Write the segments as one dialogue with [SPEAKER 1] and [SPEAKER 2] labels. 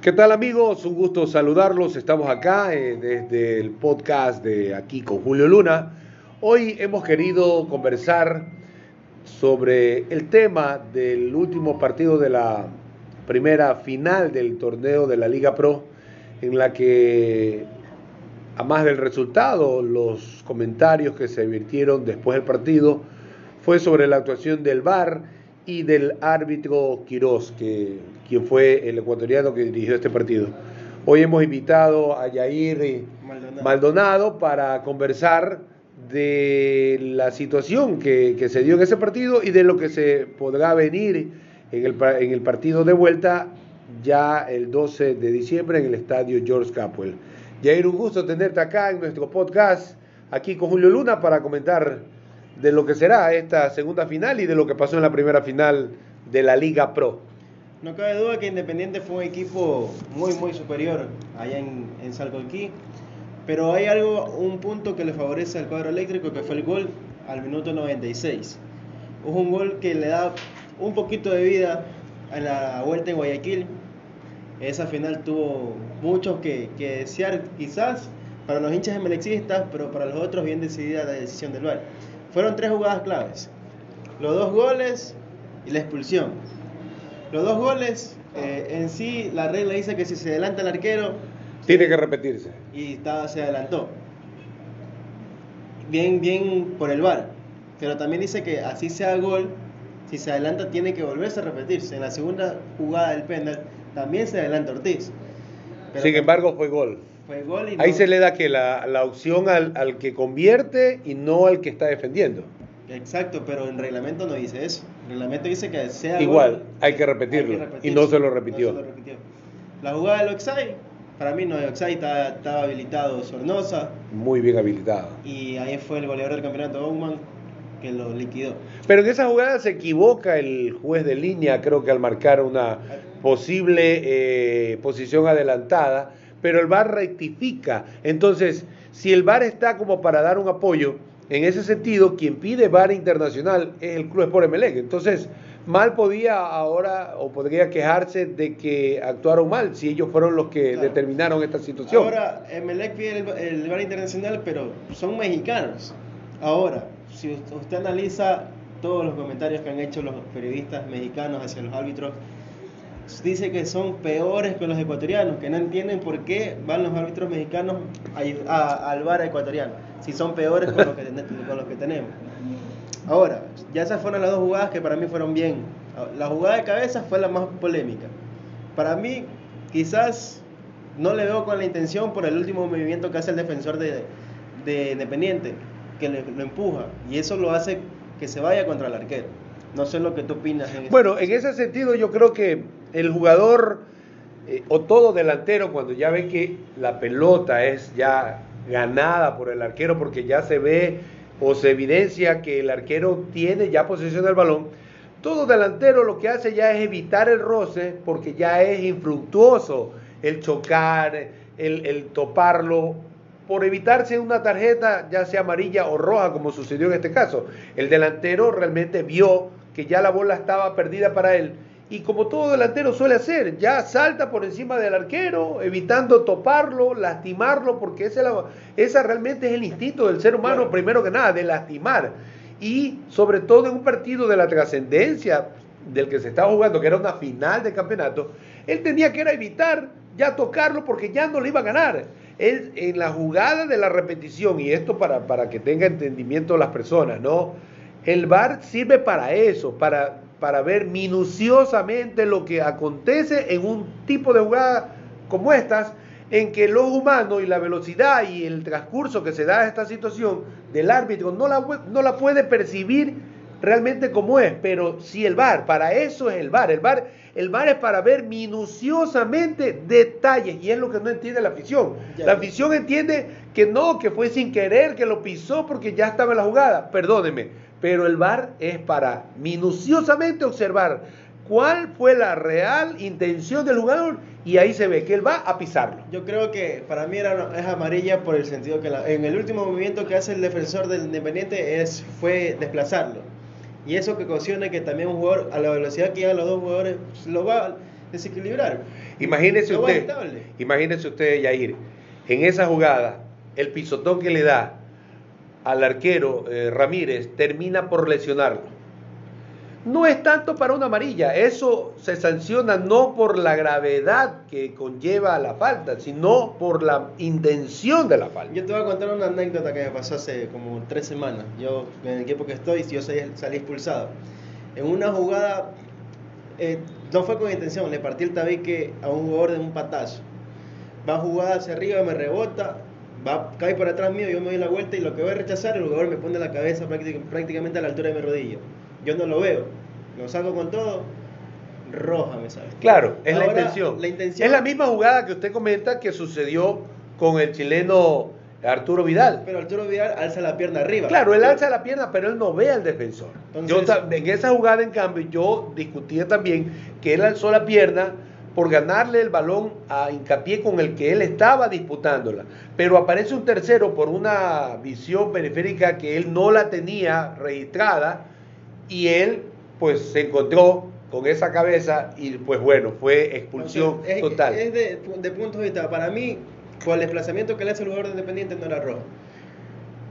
[SPEAKER 1] ¿Qué tal amigos? Un gusto saludarlos. Estamos acá eh, desde el podcast de aquí con Julio Luna. Hoy hemos querido conversar sobre el tema del último partido de la primera final del torneo de la Liga Pro, en la que, a más del resultado, los comentarios que se virtieron después del partido fue sobre la actuación del VAR y del árbitro Quirós, que, quien fue el ecuatoriano que dirigió este partido. Hoy hemos invitado a Yair Maldonado, para conversar de la situación que, se dio en ese partido y de lo que se podrá venir en el, en el partido de vuelta ya el 12 de diciembre en el estadio George Capwell. Yair, un gusto tenerte acá en nuestro podcast, aquí con Julio Luna, para comentar de lo que será esta segunda final y de lo que pasó en la primera final de la Liga Pro.
[SPEAKER 2] No cabe duda que Independiente fue un equipo muy, muy superior allá en, en pero hay algo, un punto que le favorece al cuadro eléctrico, que fue el gol al minuto 96. Es un gol que le da un poquito de vida a la vuelta en Guayaquil. Esa final tuvo mucho que, que desear, quizás para los hinchas emelexistas, pero para los otros bien decidida la decisión del VAR. Fueron tres jugadas claves. Los dos goles y la expulsión. Los dos goles, eh, en sí, la regla dice que si se adelanta el arquero...
[SPEAKER 1] Tiene que repetirse.
[SPEAKER 2] Y estaba, se adelantó. Bien, bien por el VAR. Pero también dice que así sea gol, si se adelanta tiene que volverse a repetirse. En la segunda jugada del penal también se adelanta Ortiz.
[SPEAKER 1] Sin embargo, fue gol. Ahí se le da que la, la opción al, al, que convierte y no al que está defendiendo.
[SPEAKER 2] Exacto, pero el reglamento no dice eso. El reglamento dice que sea
[SPEAKER 1] igual, hay, que repetirlo, y no se lo repitió.
[SPEAKER 2] La jugada del Oxai, para mí no es Oxai, estaba, estaba, habilitado Sornosa.
[SPEAKER 1] Muy bien habilitado.
[SPEAKER 2] Y ahí fue el goleador del campeonato Bowman que lo liquidó.
[SPEAKER 1] Pero en esa jugada se equivoca el juez de línea, creo que al marcar una posible eh, posición adelantada pero el VAR rectifica. Entonces, si el VAR está como para dar un apoyo, en ese sentido, quien pide VAR internacional es el Club Sport Emelec. Entonces, mal podía ahora o podría quejarse de que actuaron mal si ellos fueron los que determinaron esta situación.
[SPEAKER 2] Ahora, Emelec pide el, VAR internacional, pero son mexicanos. Ahora, si usted analiza todos los comentarios que han hecho los periodistas mexicanos hacia los árbitros, dice que son peores que los ecuatorianos, que no entienden por qué van los árbitros mexicanos a, al bar ecuatoriano, si son peores con los, que, con los que tenemos. Ahora, ya esas fueron las dos jugadas que para mí fueron bien. La jugada de cabeza fue la más polémica. Para mí, quizás no le veo con la intención por el último movimiento que hace el defensor de, de Independiente, que lo empuja, y eso lo hace que se vaya contra el arquero. No sé lo que tú opinas.
[SPEAKER 1] En bueno, en ese sentido yo creo que el jugador eh, o todo delantero cuando ya ve que la pelota es ya ganada por el arquero porque ya se ve o se evidencia que el arquero tiene ya posesión del balón, todo delantero lo que hace ya es evitar el roce porque ya es infructuoso el chocar, el, el toparlo, por evitarse una tarjeta ya sea amarilla o roja como sucedió en este caso. El delantero realmente vio que ya la bola estaba perdida para él. Y como todo delantero suele hacer, ya salta por encima del arquero, evitando toparlo, lastimarlo, porque esa, esa realmente es el instinto del ser humano, primero que nada, de lastimar. Y sobre todo en un partido de la trascendencia del que se estaba jugando, que era una final de campeonato, él tenía que era evitar ya tocarlo porque ya no le iba a ganar. Él, en la jugada de la repetición, y esto para, para que tenga entendimiento las personas, ¿no? El VAR sirve para eso, para, para ver minuciosamente lo que acontece en un tipo de jugada como estas, en que lo humano y la velocidad y el transcurso que se da a esta situación del árbitro no la, no la puede percibir realmente como es, pero si el VAR, para eso es el VAR, el VAR, el VAR es para ver minuciosamente detalles y es lo que no entiende la afición. La afición entiende que no, que fue sin querer, que lo pisó porque ya estaba en la jugada, perdóneme, pero el VAR es para minuciosamente observar cuál fue la real intención del jugador y ahí se ve que él va a pisarlo.
[SPEAKER 2] Yo creo que para mí era, es amarilla por el sentido que en el último movimiento que hace el defensor del Independiente es, fue desplazarlo. Y eso que ocasiona que también un jugador, a la velocidad que llegan los dos jugadores, lo va, desequilibrar.
[SPEAKER 1] Imagínese
[SPEAKER 2] va
[SPEAKER 1] usted, imagínese usted, Yair, en esa jugada, el pisotón que le da al arquero eh, Ramírez termina por lesionarlo. No es tanto para una amarilla, eso se sanciona no por la gravedad que conlleva la falta, sino por la intención de la falta.
[SPEAKER 2] Yo te voy a contar una anécdota que me pasó hace como tres semanas. Yo, en el equipo que estoy, yo salí, expulsado. En una jugada, eh, no fue con intención, le partí el tabique a un jugador de un patazo. Va jugada hacia arriba, me rebota, va, cae por atrás mío, yo me doy la vuelta y lo que voy a rechazar, el jugador me pone la cabeza práctic- prácticamente a la altura de mi rodilla. Yo no lo veo, lo saco con todo, roja me sale.
[SPEAKER 1] Claro, es la intención.
[SPEAKER 2] la intención-
[SPEAKER 1] Es la misma jugada que usted comenta que sucedió con el chileno Arturo Vidal.
[SPEAKER 2] Pero Arturo Vidal alza la pierna arriba.
[SPEAKER 1] Claro, él alza la pierna, pero él no ve al defensor.
[SPEAKER 2] Entonces-
[SPEAKER 1] Yo en esa jugada, en cambio, yo discutía también que él alzó la pierna por ganarle el balón a hincapié con el que él estaba disputándola. Pero aparece un tercero por una visión periférica que él no la tenía registrada y él pues se encontró con esa cabeza y pues bueno, fue expulsión
[SPEAKER 2] es,
[SPEAKER 1] total.
[SPEAKER 2] Es de, de punto de vista. Para mí, por el desplazamiento que le hace el jugador de Independiente no era roja.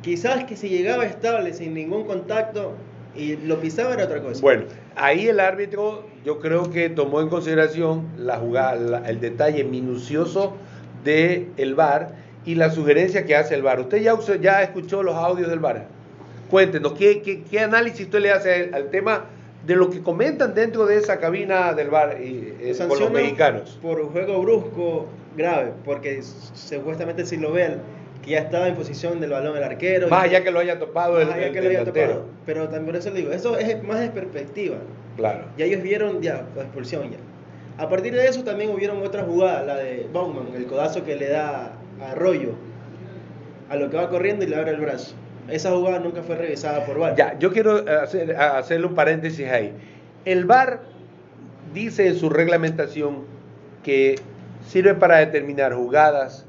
[SPEAKER 2] Quizás que si llegaba estable, sin ningún contacto, y lo pisaba era otra cosa.
[SPEAKER 1] Bueno, ahí el árbitro yo creo que tomó en consideración la jugada, la- el detalle minucioso del el VAR y la sugerencia que hace el VAR. Usted ya, ya escuchó los audios del VAR. Cuéntenos, ¿qué, qué, qué análisis usted le hace al, tema de lo que comentan dentro de esa cabina del VAR y, eh, con los mexicanos?
[SPEAKER 2] Por un juego brusco grave, porque supuestamente si lo ven, que ya estaba en posición del balón el arquero.
[SPEAKER 1] Más allá que lo haya topado el, el
[SPEAKER 2] que lo haya topado. Pero también por eso le digo, eso es más de perspectiva.
[SPEAKER 1] Claro.
[SPEAKER 2] Ya ellos vieron ya la expulsión ya. A partir de eso también hubieron otras jugadas, la de Bauman, el codazo que le da a Arroyo, a lo que va corriendo y le abre el brazo. Esa jugada nunca fue revisada por VAR.
[SPEAKER 1] Ya, yo quiero hacer, hacerle un paréntesis ahí. El VAR dice en su reglamentación que sirve para determinar jugadas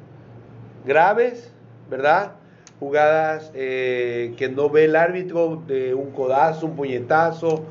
[SPEAKER 1] graves, ¿verdad? Jugadas eh, que no ve el árbitro de un codazo, un puñetazo,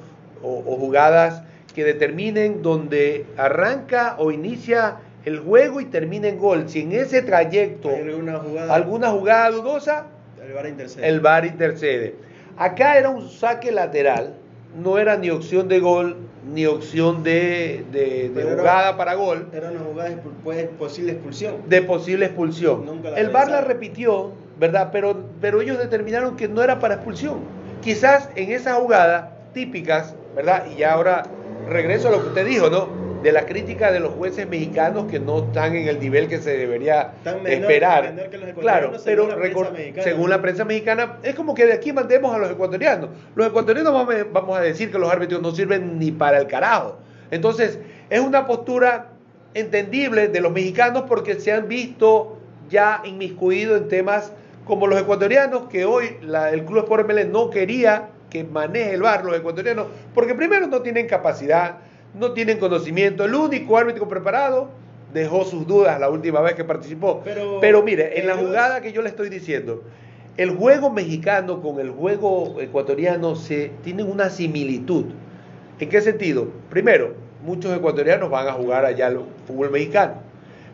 [SPEAKER 1] o, o jugadas que determinen donde arranca o inicia el juego y termina en gol. Si en ese trayecto
[SPEAKER 2] Hay alguna jugada,
[SPEAKER 1] alguna jugada dudosa,
[SPEAKER 2] el VAR intercede.
[SPEAKER 1] el VAR intercede. Acá era un saque lateral, no era ni opción de gol, ni opción de, de- de
[SPEAKER 2] Pero era-
[SPEAKER 1] jugada para gol,
[SPEAKER 2] Era una jugada de pues, posible expulsión.
[SPEAKER 1] de posible expulsión. El VAR la repitió, ¿verdad? Pero, pero ellos determinaron que no era para expulsión. Quizás en esa jugada típicas, ¿verdad? Y ya ahora regreso a lo que usted dijo, ¿no? De la crítica de los jueces mexicanos que no están en el nivel que se debería
[SPEAKER 2] Tan menor-
[SPEAKER 1] esperar.
[SPEAKER 2] menor que los
[SPEAKER 1] claro, pero
[SPEAKER 2] según la prensa
[SPEAKER 1] recor-
[SPEAKER 2] mexicana.
[SPEAKER 1] según la prensa mexicana, es como que de aquí mandemos a los ecuatorianos. Los ecuatorianos vamos a- vamos a decir que los árbitros no sirven ni para el carajo. Entonces, es una postura entendible de los mexicanos porque se han visto ya inmiscuidos en temas como los ecuatorianos, que hoy la- el Club Sport ML no quería que maneje el bar los ecuatorianos, porque primero no tienen capacidad, no tienen conocimiento. El único árbitro preparado dejó sus dudas la última vez que participó.
[SPEAKER 2] Pero-
[SPEAKER 1] Pero mire, en la jugada que yo le estoy diciendo, el juego mexicano con el juego ecuatoriano se tienen una similitud. ¿En qué sentido? Primero, muchos ecuatorianos van a jugar allá al fútbol mexicano.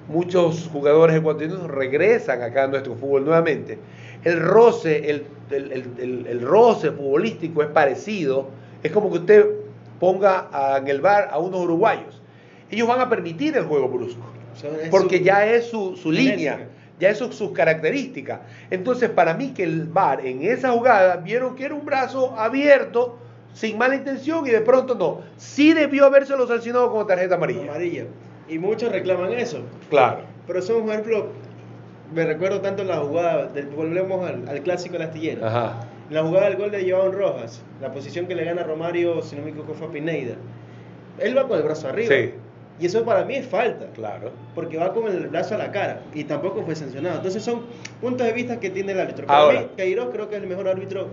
[SPEAKER 1] Muchos jugadores ecuatorianos regresan acá a nuestro fútbol nuevamente. El roce, el- el- el- el roce futbolístico es parecido. Es como que usted ponga en el bar a unos uruguayos. Ellos van a permitir el juego brusco porque ya es su, su línea, ya es su- sus características. Entonces, para mí que el VAR en esa jugada vieron que era un brazo abierto, sin mala intención, y de pronto no. Sí debió habérselo sancionado con tarjeta amarilla.
[SPEAKER 2] amarilla. Y muchos reclaman eso.
[SPEAKER 1] Claro.
[SPEAKER 2] Pero son, por ejemplo, me recuerdo tanto la jugada, del- volvemos al, al clásico del astillero.
[SPEAKER 1] Ajá.
[SPEAKER 2] La jugada del gol de Joan Rojas, la posición que le gana Romario, si no me equivoco, fue a Pineda. Él va con el brazo arriba.
[SPEAKER 1] Sí.
[SPEAKER 2] Y eso para mí es falta.
[SPEAKER 1] Claro.
[SPEAKER 2] Porque va con el brazo a la cara. Y tampoco fue sancionado. Entonces son puntos de vista que tiene el árbitro. Para
[SPEAKER 1] Ahora.
[SPEAKER 2] mí, Queiroz creo que es el mejor árbitro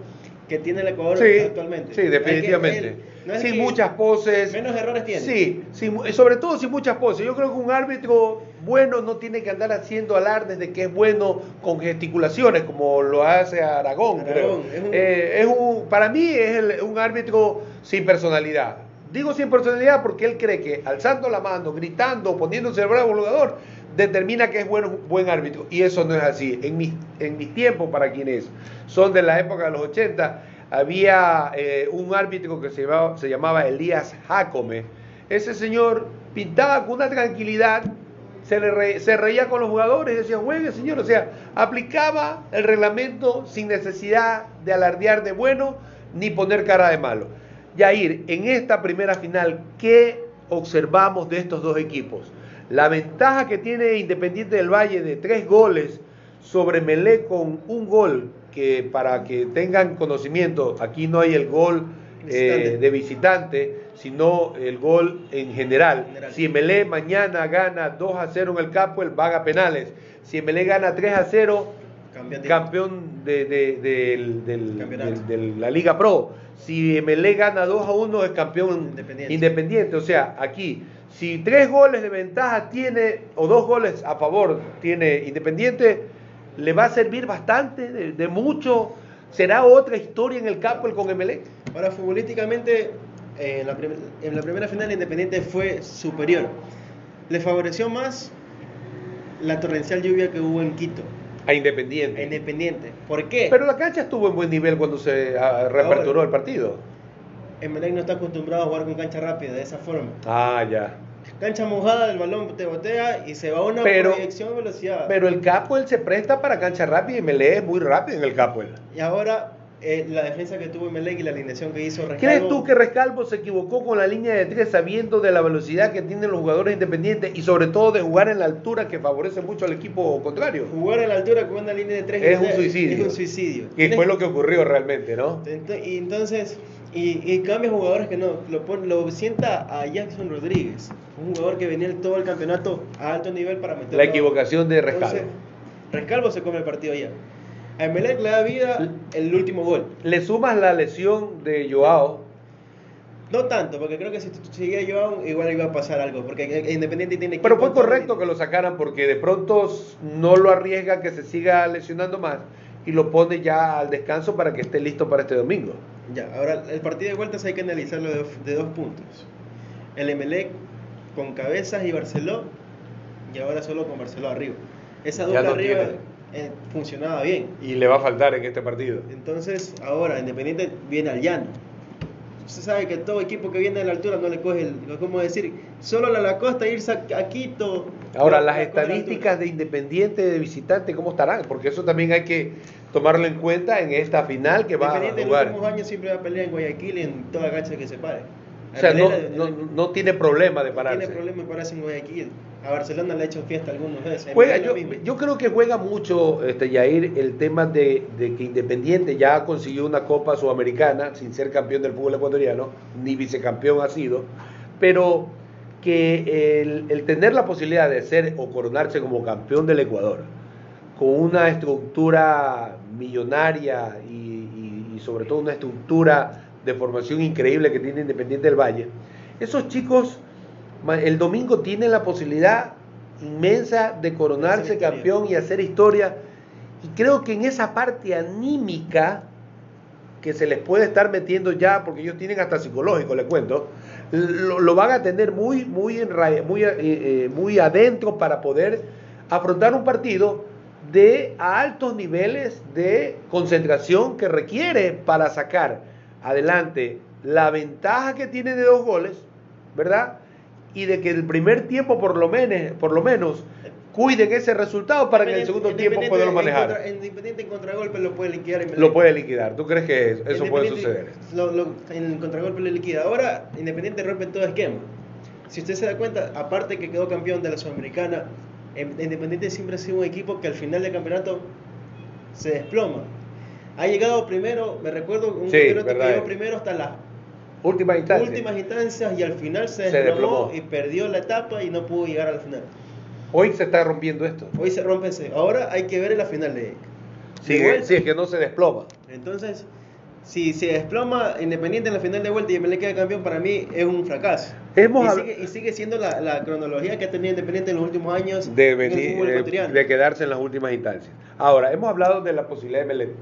[SPEAKER 2] que tiene el Ecuador
[SPEAKER 1] Sí,
[SPEAKER 2] actualmente.
[SPEAKER 1] sí, definitivamente.
[SPEAKER 2] no
[SPEAKER 1] sin muchas poses.
[SPEAKER 2] Menos errores tiene.
[SPEAKER 1] Sí, y sobre todo sin muchas poses. Yo creo que un árbitro bueno no tiene que andar haciendo alardes de que es bueno con gesticulaciones como lo hace Aragón. creo.
[SPEAKER 2] Aragón, es un-
[SPEAKER 1] Eh, es un- para mí es el- un árbitro sin personalidad. Digo sin personalidad porque él cree que alzando la mano, gritando, poniéndose el bravo jugador, determina que es buen, buen árbitro. Y eso no es así. En mis, en tiempos, para quienes son de la época de los 80, había eh, un árbitro que se llamaba, se llamaba Elías Jacome. Ese señor pintaba con una tranquilidad, se, le se reía con los jugadores decía, juegue señor, o sea, aplicaba el reglamento sin necesidad de alardear de bueno ni poner cara de malo. Yair, en esta primera final, ¿qué observamos de estos dos equipos? La ventaja que tiene Independiente del Valle de tres goles sobre Melé con un gol que para que tengan conocimiento, aquí no hay el gol eh, de visitante, sino el gol en general. Si Melé mañana gana 2 a 0 en el campo, él van a penales. Si Melé gana 3 a 0, campeón de, de, la Liga Pro. Si MLE gana 2 a 1 es campeón independiente. O sea, aquí, si tres goles de ventaja tiene, o dos goles a favor tiene Independiente, le va a servir bastante, de, mucho. ¿Será otra historia en el campo el con MLE?
[SPEAKER 2] Ahora, futbolísticamente, en, la en la primera final Independiente fue superior. Le favoreció más la torrencial lluvia que hubo en Quito.
[SPEAKER 1] A Independiente.
[SPEAKER 2] A Independiente. ¿Por qué?
[SPEAKER 1] Pero la cancha estuvo en buen nivel cuando se ah, reaperturó el partido.
[SPEAKER 2] Emelec no está acostumbrado a jugar con cancha rápida de esa forma.
[SPEAKER 1] Ah, ya.
[SPEAKER 2] Cancha mojada, el balón te botea y se va a una proyección velocidad.
[SPEAKER 1] Pero el capo él se presta para cancha rápida y Emelec es muy rápido en el capo él.
[SPEAKER 2] Y ahora eh, la defensa que tuvo Emelec y la alineación que hizo
[SPEAKER 1] Rescalvo. ¿Crees tú que Rescalvo se equivocó con la línea de tres sabiendo de la velocidad que tienen los jugadores independientes y sobre todo de jugar en la altura que favorece mucho al equipo contrario?
[SPEAKER 2] Jugar en la altura con una línea de tres
[SPEAKER 1] es un suicidio.
[SPEAKER 2] Es un suicidio.
[SPEAKER 1] Y fue lo que ocurrió realmente, ¿no?
[SPEAKER 2] Y entonces, y, cambia jugadores que no, lo, lo sienta a Jackson Rodríguez, un jugador que venía todo el campeonato a alto nivel para meter.
[SPEAKER 1] La equivocación de Rescalvo.
[SPEAKER 2] Rescalvo se come el partido ya. A Emelec le da vida el último gol.
[SPEAKER 1] ¿Le sumas la lesión de Joao?
[SPEAKER 2] No tanto, porque creo que si seguía Joao igual iba a pasar algo, porque Independiente tiene
[SPEAKER 1] Pero fue correcto que lo sacaran porque de pronto no lo arriesga que se siga lesionando más y lo pone ya al descanso para que esté listo para este domingo.
[SPEAKER 2] Ya, ahora el partido de vueltas hay que analizarlo de, dos puntos. El Emelec con Cabezas y Barceló y ahora solo con Barceló arriba. Esa dupla arriba eh, funcionaba bien.
[SPEAKER 1] Y le va a faltar en este partido.
[SPEAKER 2] Entonces, ahora Independiente viene al llano. Usted sabe que todo equipo que viene a la altura no le coge el. ¿Cómo decir? Solo a la costa irse a, Quito.
[SPEAKER 1] Ahora, las estadísticas de Independiente de visitante, ¿cómo estarán? Porque eso también hay que tomarlo en cuenta en esta final que va a jugar.
[SPEAKER 2] en los últimos años siempre va a pelear en Guayaquil y en toda cancha que se pare.
[SPEAKER 1] O sea, no, no, no, tiene problema de pararse.
[SPEAKER 2] No tiene problema de pararse en Guayaquil. A Barcelona le ha hecho fiesta algunos veces.
[SPEAKER 1] Juega, yo, yo, creo que juega mucho, este, Yair, el tema de, de, que Independiente ya consiguió una Copa Sudamericana sin ser campeón del fútbol ecuatoriano, ni vicecampeón ha sido, pero que el, el tener la posibilidad de ser o coronarse como campeón del Ecuador, con una estructura millonaria y, y, y sobre todo una estructura de formación increíble que tiene Independiente del Valle, esos chicos el domingo tienen la posibilidad inmensa de coronarse campeón y hacer historia. Y creo que en esa parte anímica que se les puede estar metiendo ya, porque ellos tienen hasta psicológico, les cuento, lo, van a tener muy, muy, muy, eh, eh, muy adentro para poder afrontar un partido de altos niveles de concentración que requiere para sacar adelante la ventaja que tiene de dos goles, ¿verdad? Y de que el primer tiempo por lo menos, por lo menos cuiden ese resultado para que en el segundo tiempo puedan manejar.
[SPEAKER 2] Independiente en contragolpe lo puede liquidar.
[SPEAKER 1] Lo puede liquidar. ¿Tú crees que eso puede suceder?
[SPEAKER 2] en el contragolpe lo liquida. Ahora Independiente rompe todo esquema. Si usted se da cuenta, aparte que quedó campeón de la Sudamericana, Independiente siempre ha sido un equipo que al final del campeonato se desploma. Ha llegado primero, me recuerdo, un campeonato que llegó primero hasta las
[SPEAKER 1] últimas instancias.
[SPEAKER 2] últimas instancias y al final se, desplomó, y perdió la etapa y no pudo llegar al final.
[SPEAKER 1] Hoy se está rompiendo esto.
[SPEAKER 2] Hoy se rompe ese. Ahora hay que ver en la final de.
[SPEAKER 1] Sí, sí, es que no se desploma.
[SPEAKER 2] Entonces, si se desploma Independiente en la final de vuelta y me le queda campeón, para mí es un fracaso. y, sigue, y, sigue, siendo la, la, cronología que ha tenido Independiente en los últimos años
[SPEAKER 1] de, venir, de, quedarse en las últimas instancias. Ahora, hemos hablado de la posibilidad de,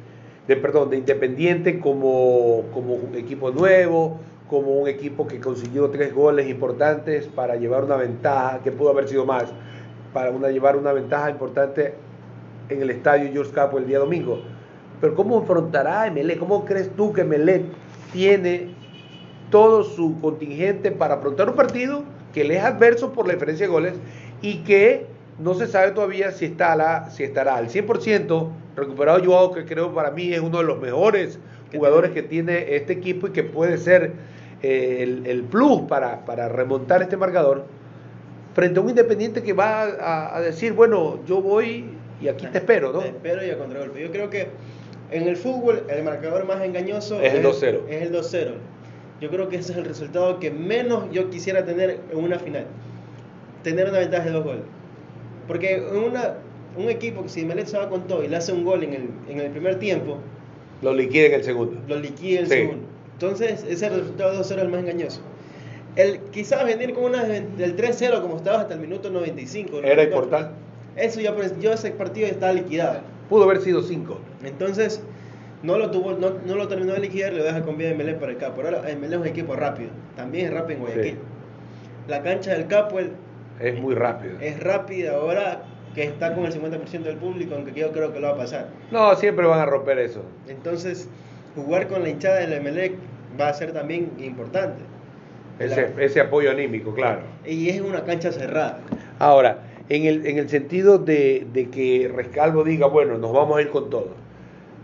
[SPEAKER 1] de, perdón, de Independiente como, como equipo nuevo, como un equipo que consiguió tres goles importantes para llevar una ventaja, que pudo haber sido más, para una, llevar una ventaja importante en el estadio George Capo el día domingo. Pero ¿cómo enfrentará a? ¿Cómo crees tú que Emelec tiene todo su contingente para afrontar un partido que le es adverso por la diferencia de goles y que no se sabe todavía si estará, si estará al 100% recuperado Joao, que creo para mí es uno de los mejores jugadores que tiene este equipo y que puede ser eh, el, el, plus para, para, remontar este marcador, frente a un independiente que va a, a, decir, bueno, yo voy y aquí te espero, ¿no?
[SPEAKER 2] Te espero y a contragolpe. Yo creo que en el fútbol el marcador más engañoso
[SPEAKER 1] es el 2-0.
[SPEAKER 2] Es el 2-0. Yo creo que ese es el resultado que menos yo quisiera tener en una final. Tener una ventaja de dos goles. Porque una, un equipo que si Melec se va con todo y le hace un gol en el, en el primer tiempo,
[SPEAKER 1] lo liquida en el segundo.
[SPEAKER 2] Lo liquida en el sí. segundo. Entonces, ese resultado de 2-0 es el más engañoso. El, quizás venir con una del 3-0 como estabas hasta el minuto 95.
[SPEAKER 1] Era importante.
[SPEAKER 2] Eso ya, yo ese partido ya estaba liquidado.
[SPEAKER 1] Pudo haber sido 5.
[SPEAKER 2] Entonces, no lo tuvo, no, no, lo terminó de liquidar, lo deja con vida de Melé para el Capo. Ahora el Melé es un equipo rápido, también es rápido en Guayaquil. Sí. La cancha del Capo el,
[SPEAKER 1] es muy rápida.
[SPEAKER 2] Es rápida ahora que está con el 50% del público, aunque yo creo que lo va a pasar.
[SPEAKER 1] No, siempre van a romper eso.
[SPEAKER 2] Entonces, jugar con la hinchada del Emelec va a ser también importante.
[SPEAKER 1] Ese, la... ese apoyo anímico, claro.
[SPEAKER 2] Y es una cancha cerrada.
[SPEAKER 1] Ahora, en el, en el sentido de, de que Rescalvo diga, bueno, nos vamos a ir con todo.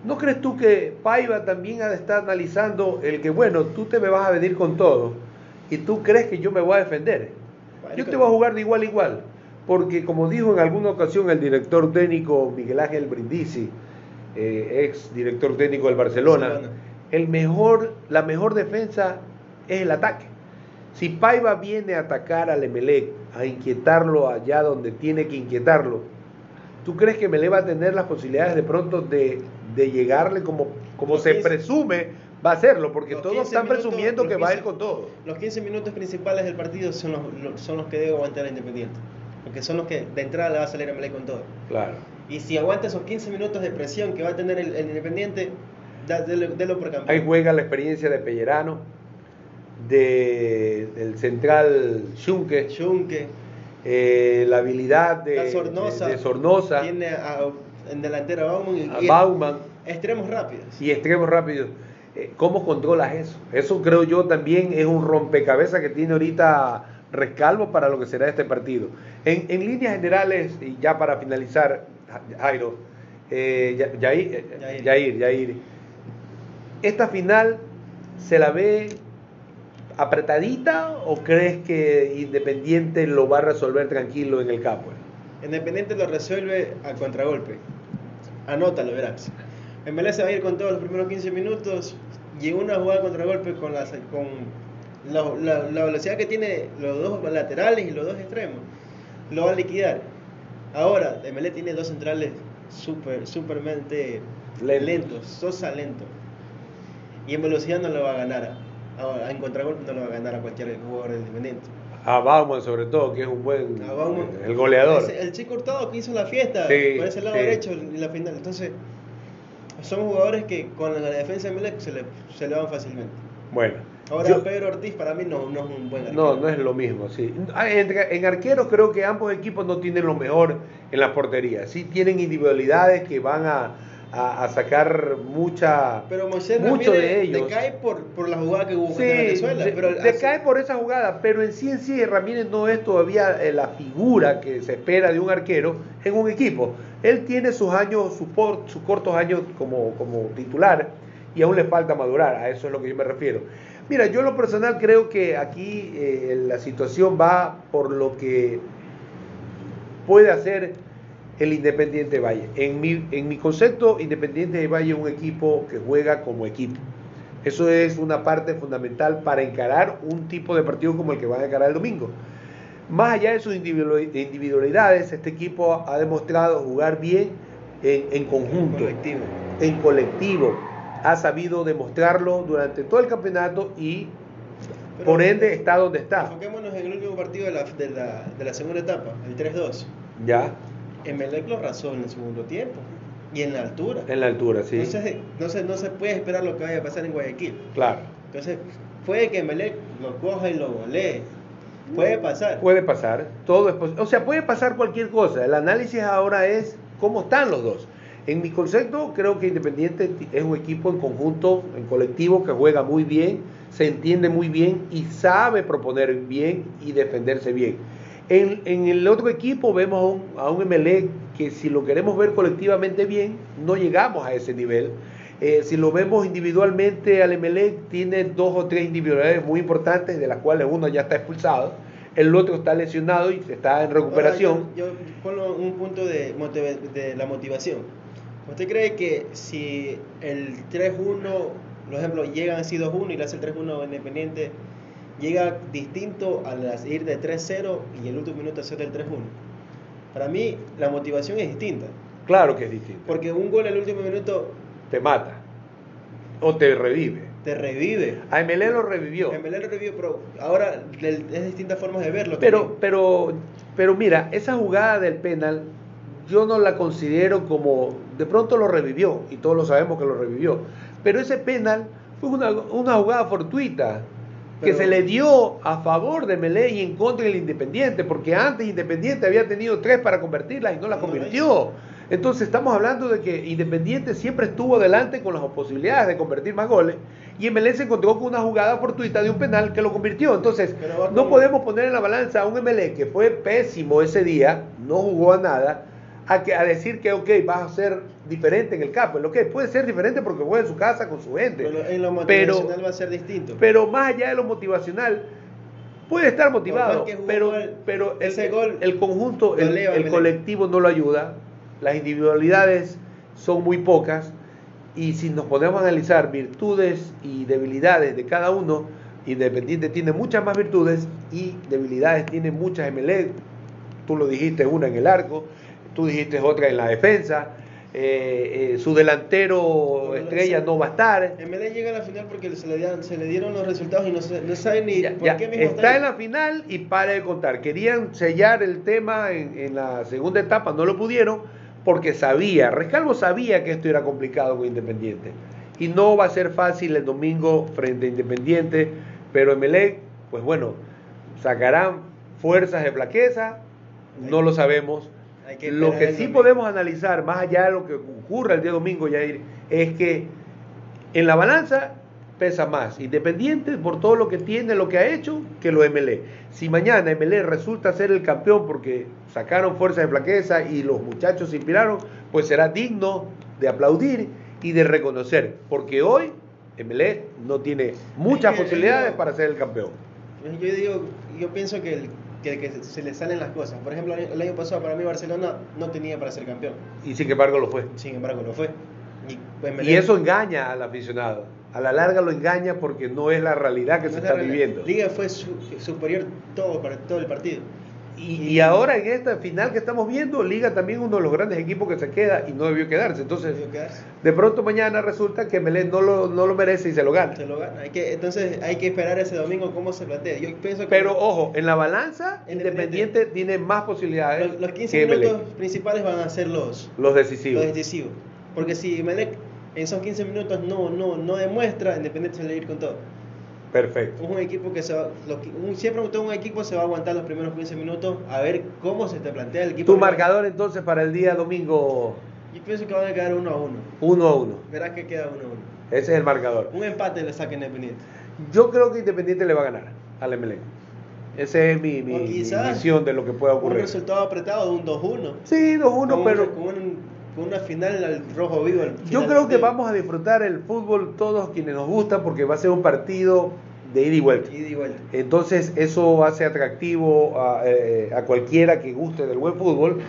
[SPEAKER 1] ¿No crees tú que Paiva también ha de estar analizando el que, bueno, tú te me vas a venir con todo y tú crees que yo me voy a defender? Yo te voy a jugar de igual a igual, porque como dijo en alguna ocasión el director técnico Miguel Ángel Brindisi, eh, ex director técnico del Barcelona, Barcelona, el mejor, la mejor defensa es el ataque. Si Paiva viene a atacar al Emelec, a inquietarlo allá donde tiene que inquietarlo, ¿tú crees que Emelec va a tener las posibilidades de pronto de, de llegarle como, como se presume va a hacerlo? Porque todos están
[SPEAKER 2] minutos,
[SPEAKER 1] presumiendo que
[SPEAKER 2] 15,
[SPEAKER 1] va a ir con todo.
[SPEAKER 2] Los 15 minutos principales del partido son los, son los que debe aguantar el Independiente. Porque son los que de entrada le va a salir a Emelec con todo.
[SPEAKER 1] Claro.
[SPEAKER 2] Y si aguanta esos 15 minutos de presión que va a tener el, el Independiente, délo por campeón.
[SPEAKER 1] Ahí juega la experiencia de Pellerano, de, del central Schunke,
[SPEAKER 2] Schunke.
[SPEAKER 1] Eh, la habilidad de,
[SPEAKER 2] La Sornosa.
[SPEAKER 1] de, de Sornosa,
[SPEAKER 2] Tiene a, en delantera a Bauman y,
[SPEAKER 1] a Bauman
[SPEAKER 2] extremos rápidos.
[SPEAKER 1] y extremos rápidos. Eh, ¿Cómo controlas eso? Eso creo yo también es un rompecabezas que tiene ahorita Rescalvo para lo que será este partido. En, en líneas generales, y ya para finalizar, Jairo, eh, Yair, eh,
[SPEAKER 2] Yair.
[SPEAKER 1] Yair, Yair, ¿esta final se la ve apretadita o crees que Independiente lo va a resolver tranquilo en el campo?
[SPEAKER 2] Independiente lo resuelve a contragolpe. Anótalo, verás. MLS va a ir con todos los primeros 15 minutos y en una jugada de contragolpe con, la, con la, la- la velocidad que tiene los dos laterales y los dos extremos, lo va a liquidar. Ahora, MLS tiene dos centrales súper, supermente
[SPEAKER 1] Lentos.
[SPEAKER 2] lentos, Sosa lento. Y en velocidad no lo va a ganar. Ahora, en contragolpe no lo va a ganar a cualquier jugador Independiente.
[SPEAKER 1] A Bauman sobre todo, que es un buen
[SPEAKER 2] A Bauman.
[SPEAKER 1] el goleador.
[SPEAKER 2] El chico Hurtado que hizo la fiesta
[SPEAKER 1] Sí,
[SPEAKER 2] por ese lado
[SPEAKER 1] sí.
[SPEAKER 2] derecho en la final. Entonces, son jugadores que con la defensa de Melec se le, se le van fácilmente.
[SPEAKER 1] Bueno,
[SPEAKER 2] Ahora,
[SPEAKER 1] yo-
[SPEAKER 2] Pedro Ortiz para mí no, no es un buen
[SPEAKER 1] no,
[SPEAKER 2] arquero.
[SPEAKER 1] no es lo mismo, sí. Ah, entre- En arqueros creo que ambos equipos no tienen lo mejor en la portería. Sí tienen individualidades que van a, a- a sacar mucha...
[SPEAKER 2] Pero Moisés
[SPEAKER 1] mucho de ellos.
[SPEAKER 2] decae por, por la jugada que hubo
[SPEAKER 1] Sí,
[SPEAKER 2] contra Venezuela. pero
[SPEAKER 1] decae
[SPEAKER 2] hace-
[SPEAKER 1] por esa jugada, pero en sí en sí Ramírez no es todavía eh, la figura que se espera de un arquero en un equipo. Él tiene sus años, sus, por- sus cortos años como, como titular y aún le falta madurar, a eso es lo que yo me refiero. Mira, yo en lo personal creo que aquí eh, la situación va por lo que puede hacer el Independiente Valle. En mi, en mi concepto, Independiente de Valle es un equipo que juega como equipo. Eso es una parte fundamental para encarar un tipo de partido como el que van a encarar el domingo. Más allá de sus individu- individualidades, este equipo ha demostrado jugar bien en, en conjunto,
[SPEAKER 2] colectivo.
[SPEAKER 1] en colectivo. Ha sabido demostrarlo durante todo el campeonato y
[SPEAKER 2] Pero-
[SPEAKER 1] por ende está donde está.
[SPEAKER 2] Enfoquémonos en el último partido de la, de la, de la segunda etapa, el 3-2.
[SPEAKER 1] Ya,
[SPEAKER 2] Emelec lo arrasó en el segundo tiempo y en la altura.
[SPEAKER 1] en la altura, sí.
[SPEAKER 2] Entonces, no se, no se puede esperar lo que vaya a pasar en Guayaquil.
[SPEAKER 1] Claro.
[SPEAKER 2] Entonces, puede que Melec lo coja y lo golee. Puede pasar.
[SPEAKER 1] Puede pasar, todo es posible. O sea, puede pasar cualquier cosa. El análisis ahora es cómo están los dos. En mi concepto, creo que Independiente es un equipo en conjunto, en colectivo, que juega muy bien, se entiende muy bien y sabe proponer bien y defenderse bien. En, en el otro equipo vemos a un, a un MLE que si lo queremos ver colectivamente bien, no llegamos a ese nivel. Eh, si lo vemos individualmente, al MLE tiene dos o tres individualidades muy importantes, de las cuales uno ya está expulsado, el otro está lesionado y está en recuperación.
[SPEAKER 2] Ahora, yo, yo pongo un punto de, motiva- de la motivación. ¿Usted cree que si el 3-1, por ejemplo, llegan así 2-1 y le hace el 3-1 Independiente, llega distinto al ir de 3-0 y el último minuto hacer el 3-1? Para mí, la motivación es distinta.
[SPEAKER 1] Claro que es distinto.
[SPEAKER 2] Porque un gol al último minuto
[SPEAKER 1] Te mata o te revive.
[SPEAKER 2] te revive.
[SPEAKER 1] A MLE lo revivió.
[SPEAKER 2] MLE lo revive, pero ahora es distintas formas de verlo.
[SPEAKER 1] Pero,
[SPEAKER 2] también.
[SPEAKER 1] pero, pero mira, esa jugada del penal yo no la considero como, de pronto lo revivió y todos lo sabemos que lo revivió, pero ese penal fue una, una jugada fortuita que
[SPEAKER 2] Pero-
[SPEAKER 1] se le dio a favor de Melé y en contra del Independiente, porque antes Independiente había tenido tres para convertirlas y no las convirtió. Entonces estamos hablando de que Independiente siempre estuvo adelante con las posibilidades de convertir más goles y MLE se encontró con una jugada fortuita de un penal que lo convirtió. Entonces no podemos poner en la balanza a un MLE que fue pésimo ese día, no jugó a nada, a, que, a decir que, ok, vas a ser diferente en el campo. Lo que puede ser diferente porque juega en su casa con su gente.
[SPEAKER 2] Pero en lo
[SPEAKER 1] Pero-
[SPEAKER 2] motivacional va a ser distinto.
[SPEAKER 1] Pero más allá de lo motivacional, puede estar motivado, pero, pero el,
[SPEAKER 2] ese gol
[SPEAKER 1] el conjunto, el, el colectivo no lo ayuda, las individualidades son muy pocas y si nos podemos analizar virtudes y debilidades de cada uno, Independiente tiene muchas más virtudes y debilidades tiene muchas MLE. Tú lo dijiste, una en el arco, tú dijiste otra en la defensa. eh, eh, su delantero
[SPEAKER 2] No,
[SPEAKER 1] estrella no va a estar.
[SPEAKER 2] MLE llega a la final porque se le, dieron, se le dieron los resultados y no, se- no sabe ni
[SPEAKER 1] Ya-
[SPEAKER 2] por
[SPEAKER 1] ya,
[SPEAKER 2] qué mismo
[SPEAKER 1] está en la final y para de contar. Querían sellar el tema en, en la segunda etapa, no lo pudieron porque sabía, Rescalvo sabía que esto era complicado con Independiente. Y no va a ser fácil el domingo frente a Independiente, pero Emelec, pues bueno, sacarán fuerzas de flaqueza, no lo sabemos.
[SPEAKER 2] Que
[SPEAKER 1] Lo que sí podemos analizar, más allá de lo que ocurra el día domingo, Yair, es que en la balanza pesa más Independiente por todo lo que tiene, lo que ha hecho, que lo MLE. Si mañana MLE resulta ser el campeón porque sacaron fuerza de flaqueza y los muchachos se inspiraron, pues será digno de aplaudir y de reconocer, porque hoy MLE no tiene muchas
[SPEAKER 2] Es que,
[SPEAKER 1] posibilidades
[SPEAKER 2] yo-
[SPEAKER 1] para ser el campeón.
[SPEAKER 2] Yo digo, yo pienso que, el- que, que se le salen las cosas. Por ejemplo, el año pasado para mí Barcelona no tenía para ser campeón.
[SPEAKER 1] Y sin embargo lo fue.
[SPEAKER 2] Sin embargo, lo fue. Y, pues,
[SPEAKER 1] Y eso engaña al aficionado. A la larga lo engaña porque no es la realidad que
[SPEAKER 2] no
[SPEAKER 1] se
[SPEAKER 2] es
[SPEAKER 1] está viviendo.
[SPEAKER 2] Liga fue su- superior todo, para todo el partido.
[SPEAKER 1] Y, y ahora en esta final que estamos viendo, Liga también uno de los grandes equipos que se queda y no debió quedarse. Entonces,
[SPEAKER 2] Debió quedarse.
[SPEAKER 1] de pronto mañana resulta que Melé no lo, no lo merece y se lo gana.
[SPEAKER 2] Se lo gana. Hay que, entonces hay que esperar ese domingo cómo se plantea. Yo pienso que
[SPEAKER 1] Pero ojo, en la balanza,
[SPEAKER 2] Independiente.
[SPEAKER 1] Independiente tiene más posibilidades
[SPEAKER 2] los, los 15
[SPEAKER 1] que
[SPEAKER 2] minutos principales van a ser los,
[SPEAKER 1] Los decisivos.
[SPEAKER 2] los decisivos. Porque si Melec en esos 15 minutos no, no, no demuestra, Independiente se le va a ir con todo.
[SPEAKER 1] Perfecto.
[SPEAKER 2] Es un equipo que se va, lo que- un- siempre un equipo se va a aguantar los primeros 15 minutos a ver cómo se te plantea el equipo.
[SPEAKER 1] Tu marcador entonces para el día domingo
[SPEAKER 2] Yo pienso que van a quedar uno a uno.
[SPEAKER 1] 1 a 1.
[SPEAKER 2] Verás que queda uno a uno.
[SPEAKER 1] Ese es el marcador.
[SPEAKER 2] Un empate le saca Independiente.
[SPEAKER 1] Yo creo que Independiente le va a ganar al Emelec. Esa es mi, mi- mi visión de lo que pueda
[SPEAKER 2] Un
[SPEAKER 1] ocurrir.
[SPEAKER 2] resultado apretado de un 2-1.
[SPEAKER 1] Sí, 2-1,
[SPEAKER 2] Con
[SPEAKER 1] pero...
[SPEAKER 2] con, un- con una final al rojo vivo. al
[SPEAKER 1] Yo creo que vamos a disfrutar el fútbol todos quienes nos gusta porque va a ser un partido de ida y vuelta.
[SPEAKER 2] Ida y vuelta.
[SPEAKER 1] Entonces eso hace atractivo a, eh, a cualquiera que guste del buen fútbol.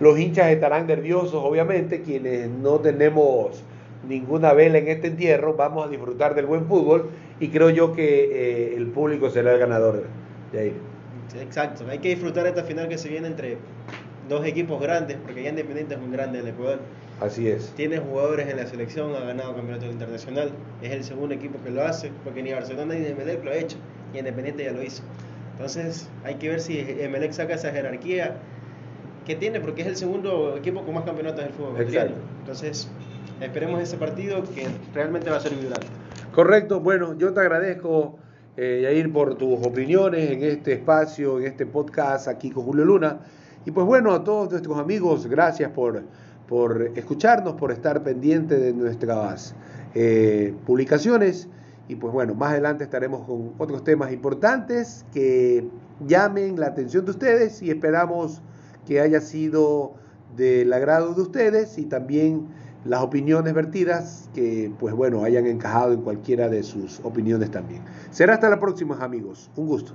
[SPEAKER 1] Los hinchas estarán nerviosos, obviamente, quienes no tenemos ninguna vela en este entierro, vamos a disfrutar del buen fútbol y creo yo que eh, el público será el ganador de ahí.
[SPEAKER 2] Exacto. Hay que disfrutar esta final que se viene entre dos equipos grandes, porque ya Independiente es un grande del Ecuador.
[SPEAKER 1] Así es.
[SPEAKER 2] Tiene jugadores en la selección, ha ganado campeonato internacional. Es el segundo equipo que lo hace, porque ni Barcelona ni Emelec lo ha hecho, y Independiente ya lo hizo. Entonces hay que ver si Emelec saca esa jerarquía que tiene, porque es el segundo equipo con más campeonatos del fútbol.
[SPEAKER 1] Exacto.
[SPEAKER 2] Entonces esperemos ese partido que realmente va a ser vibrante.
[SPEAKER 1] Correcto, bueno, yo te agradezco eh, Yair, por tus opiniones en este espacio, en este podcast aquí con Julio Luna. Y pues bueno, a todos nuestros amigos, gracias por, por escucharnos, por estar pendiente de nuestras eh, publicaciones. Y pues bueno, más adelante estaremos con otros temas importantes que llamen la atención de ustedes y esperamos que haya sido del agrado de ustedes y también las opiniones vertidas que pues bueno hayan encajado en cualquiera de sus opiniones también. Será hasta la próxima amigos. Un gusto.